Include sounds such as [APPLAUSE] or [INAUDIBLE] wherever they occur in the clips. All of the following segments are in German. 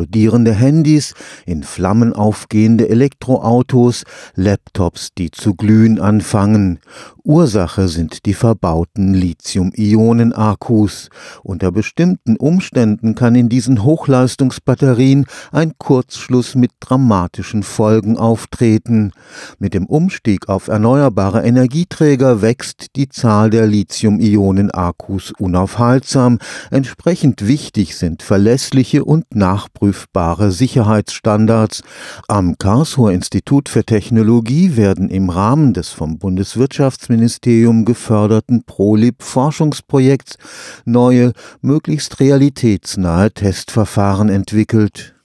explodierende Handys, in Flammen aufgehende Elektroautos, Laptops, die zu glühen anfangen. Ursache sind die verbauten Lithium-Ionen-Akkus. Unter bestimmten Umständen kann in diesen Hochleistungsbatterien ein Kurzschluss mit dramatischen Folgen auftreten. Mit dem Umstieg auf erneuerbare Energieträger wächst die Zahl der Lithium-Ionen-Akkus unaufhaltsam. Entsprechend wichtig sind verlässliche und nachprüfbare Sicherheitsstandards. Am Karlsruher Institut für Technologie werden im Rahmen des vom Bundeswirtschaftsministerium geförderten ProLib-Forschungsprojekts neue, möglichst realitätsnahe Testverfahren entwickelt.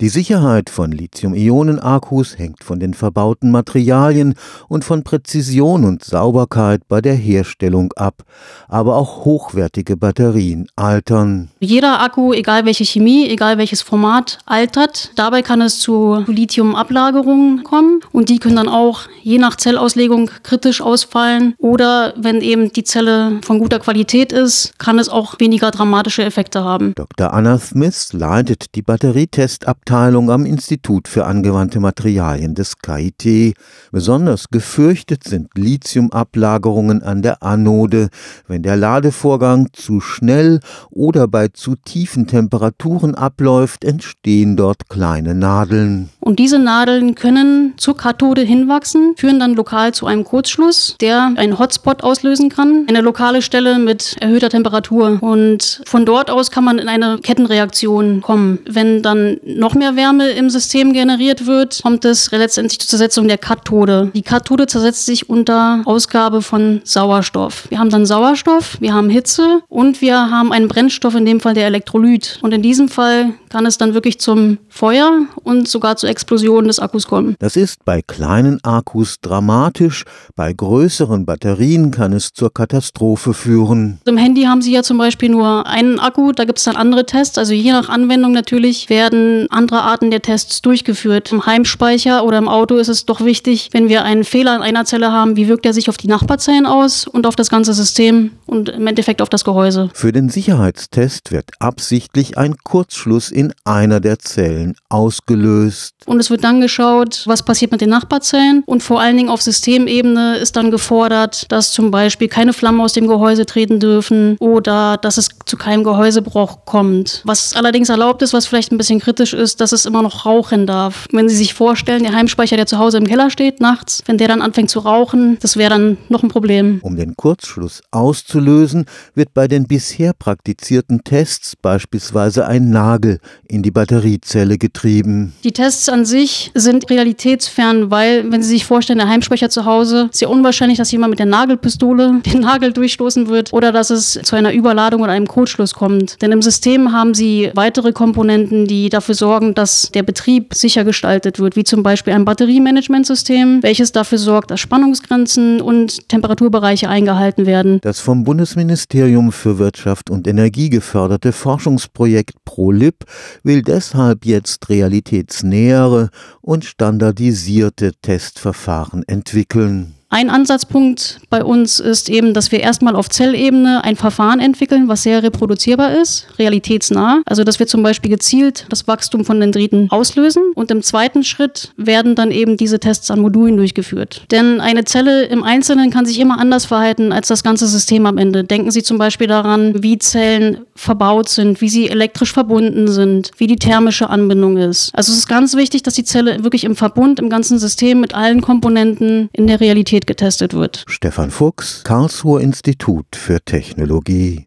Die Sicherheit von Lithium-Ionen-Akkus hängt von den verbauten Materialien und von Präzision und Sauberkeit bei der Herstellung ab. Aber auch hochwertige Batterien altern. Jeder Akku, egal welche Chemie, egal welches Format, altert. Dabei kann es zu Lithium-Ablagerungen kommen und die können dann auch je nach Zellauslegung kritisch ausfallen. Oder wenn eben die Zelle von guter Qualität ist, kann es auch weniger dramatische Effekte haben. Dr. Anna Smith leitet die Batterietestabteilung Abteilung am Institut für angewandte Materialien des KIT. Besonders gefürchtet sind Lithiumablagerungen an der Anode. Wenn der Ladevorgang zu schnell oder bei zu tiefen Temperaturen abläuft, entstehen dort kleine Nadeln. Und diese Nadeln können zur Kathode hinwachsen, führen dann lokal zu einem Kurzschluss, der einen Hotspot auslösen kann, eine lokale Stelle mit erhöhter Temperatur. Und von dort aus kann man in eine Kettenreaktion kommen. Wenn dann noch mehr Wärme im System generiert wird, kommt es letztendlich zur Zersetzung der Kathode. Die Kathode zersetzt sich unter Ausgabe von Sauerstoff. Wir haben dann Sauerstoff, wir haben Hitze und wir haben einen Brennstoff, in dem Fall der Elektrolyt. Und in diesem Fall kann es dann wirklich zum Feuer und sogar zur Explosion des Akkus kommen. Das ist bei kleinen Akkus dramatisch, bei größeren Batterien kann es zur Katastrophe führen. Im Handy haben Sie ja zum Beispiel nur einen Akku, da gibt es dann andere Tests. Also je nach Anwendung natürlich werden andere Arten der Tests durchgeführt. Im Heimspeicher oder im Auto ist es doch wichtig, wenn wir einen Fehler in einer Zelle haben, wie wirkt er sich auf die Nachbarzellen aus und auf das ganze System und im Endeffekt auf das Gehäuse. Für den Sicherheitstest wird absichtlich ein Kurzschluss in einer der Zellen ausgelöst. Und es wird dann geschaut, was passiert mit den Nachbarzellen und vor allen Dingen auf Systemebene ist dann gefordert, dass zum Beispiel keine Flammen aus dem Gehäuse treten dürfen oder dass es zu keinem Gehäusebruch kommt. Was allerdings erlaubt ist, was vielleicht ein bisschen kritisch ist, dass es immer noch rauchen darf. Wenn Sie sich vorstellen, der Heimspeicher, der zu Hause im Keller steht nachts, wenn der dann anfängt zu rauchen, das wäre dann noch ein Problem. Um den Kurzschluss auszulösen, wird bei den bisher praktizierten Tests beispielsweise ein Nagel in die Batteriezelle getrieben. Die Tests an sich sind realitätsfern, weil, wenn Sie sich vorstellen, der Heimspeicher zu Hause, ist ja unwahrscheinlich, dass jemand mit der Nagelpistole [LAUGHS] den Nagel durchstoßen wird oder dass es zu einer Überladung oder einem Kurzschluss kommt. Denn im System haben Sie weitere Komponenten, die dafür sorgen, dass der Betrieb sicher gestaltet wird, wie zum Beispiel ein Batteriemanagementsystem, welches dafür sorgt, dass Spannungsgrenzen und Temperaturbereiche eingehalten werden. Das vom Bundesministerium für Wirtschaft und Energie geförderte Forschungsprojekt ProLib will deshalb jetzt realitätsnähere und standardisierte Testverfahren entwickeln. Ein Ansatzpunkt bei uns ist eben, dass wir erstmal auf Zellebene ein Verfahren entwickeln, was sehr reproduzierbar ist, realitätsnah. Also, dass wir zum Beispiel gezielt das Wachstum von Dendriten auslösen. Und im zweiten Schritt werden dann eben diese Tests an Modulen durchgeführt. Denn eine Zelle im Einzelnen kann sich immer anders verhalten als das ganze System am Ende. Denken Sie zum Beispiel daran, wie Zellen verbaut sind, wie sie elektrisch verbunden sind, wie die thermische Anbindung ist. Also, es ist ganz wichtig, dass die Zelle wirklich im Verbund im ganzen System mit allen Komponenten in der Realität getestet wird. Stefan Fuchs, Karlsruher Institut für Technologie.